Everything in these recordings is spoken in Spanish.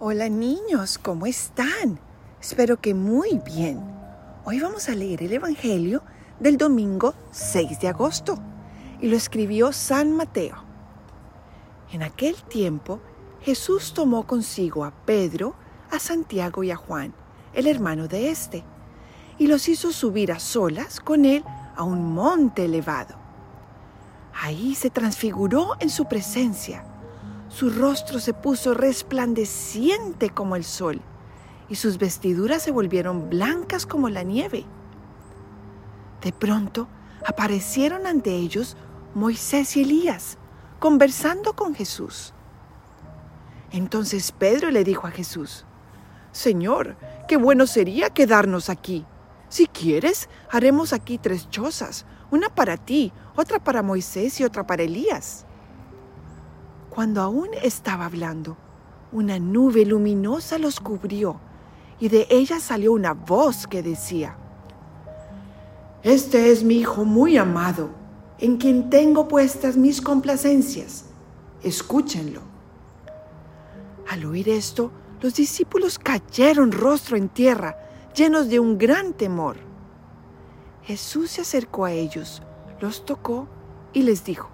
Hola niños, ¿cómo están? Espero que muy bien. Hoy vamos a leer el Evangelio del domingo 6 de agosto y lo escribió San Mateo. En aquel tiempo Jesús tomó consigo a Pedro, a Santiago y a Juan, el hermano de éste, y los hizo subir a solas con él a un monte elevado. Ahí se transfiguró en su presencia su rostro se puso resplandeciente como el sol y sus vestiduras se volvieron blancas como la nieve. De pronto aparecieron ante ellos Moisés y Elías, conversando con Jesús. Entonces Pedro le dijo a Jesús, Señor, qué bueno sería quedarnos aquí. Si quieres, haremos aquí tres chozas, una para ti, otra para Moisés y otra para Elías. Cuando aún estaba hablando, una nube luminosa los cubrió y de ella salió una voz que decía, Este es mi Hijo muy amado, en quien tengo puestas mis complacencias. Escúchenlo. Al oír esto, los discípulos cayeron rostro en tierra, llenos de un gran temor. Jesús se acercó a ellos, los tocó y les dijo,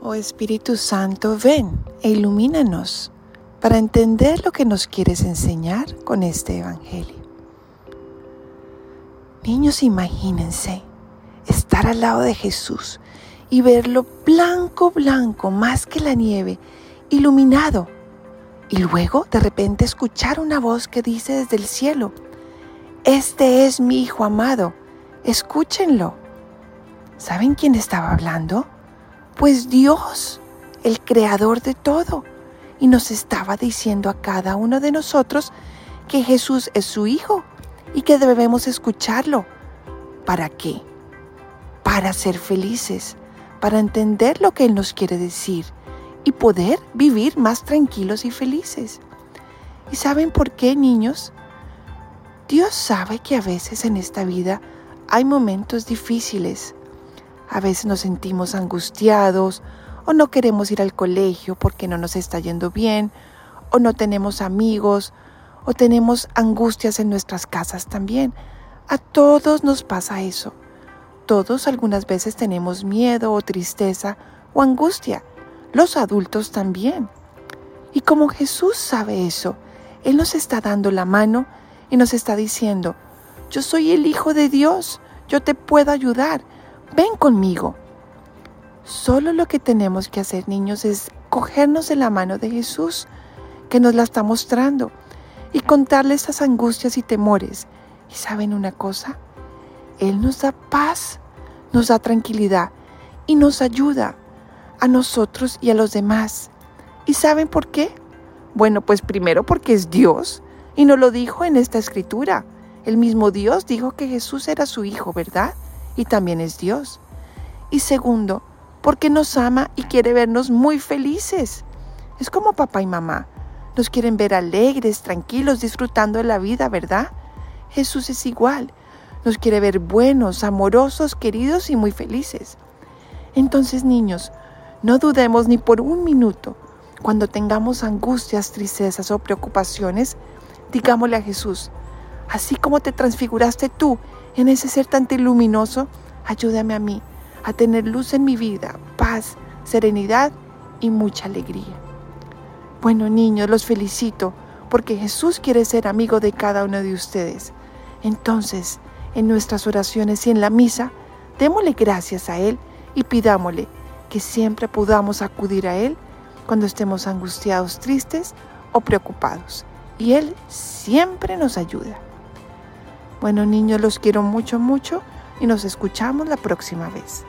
Oh Espíritu Santo, ven e ilumínanos para entender lo que nos quieres enseñar con este Evangelio. Niños, imagínense estar al lado de Jesús y verlo blanco, blanco, más que la nieve, iluminado. Y luego de repente escuchar una voz que dice desde el cielo, Este es mi Hijo amado, escúchenlo. ¿Saben quién estaba hablando? Pues Dios, el creador de todo, y nos estaba diciendo a cada uno de nosotros que Jesús es su Hijo y que debemos escucharlo. ¿Para qué? Para ser felices, para entender lo que Él nos quiere decir y poder vivir más tranquilos y felices. ¿Y saben por qué, niños? Dios sabe que a veces en esta vida hay momentos difíciles, a veces nos sentimos angustiados o no queremos ir al colegio porque no nos está yendo bien o no tenemos amigos o tenemos angustias en nuestras casas también. A todos nos pasa eso. Todos algunas veces tenemos miedo o tristeza o angustia. Los adultos también. Y como Jesús sabe eso, Él nos está dando la mano y nos está diciendo, yo soy el Hijo de Dios, yo te puedo ayudar, ven conmigo. Solo lo que tenemos que hacer, niños, es cogernos de la mano de Jesús, que nos la está mostrando, y contarle esas angustias y temores. ¿Y saben una cosa? Él nos da paz, nos da tranquilidad y nos ayuda a nosotros y a los demás. ¿Y saben por qué? Bueno, pues primero porque es Dios y nos lo dijo en esta escritura. El mismo Dios dijo que Jesús era su Hijo, ¿verdad? Y también es Dios. Y segundo, porque nos ama y quiere vernos muy felices. Es como papá y mamá. Nos quieren ver alegres, tranquilos, disfrutando de la vida, ¿verdad? Jesús es igual. Nos quiere ver buenos, amorosos, queridos y muy felices. Entonces, niños, no dudemos ni por un minuto. Cuando tengamos angustias, tristezas o preocupaciones, digámosle a Jesús, así como te transfiguraste tú en ese ser tan luminoso, ayúdame a mí a tener luz en mi vida, paz, serenidad y mucha alegría. Bueno, niños, los felicito porque Jesús quiere ser amigo de cada uno de ustedes. Entonces, en nuestras oraciones y en la misa, démosle gracias a Él y pidámosle que siempre podamos acudir a Él cuando estemos angustiados, tristes o preocupados. Y Él siempre nos ayuda. Bueno niños, los quiero mucho, mucho y nos escuchamos la próxima vez.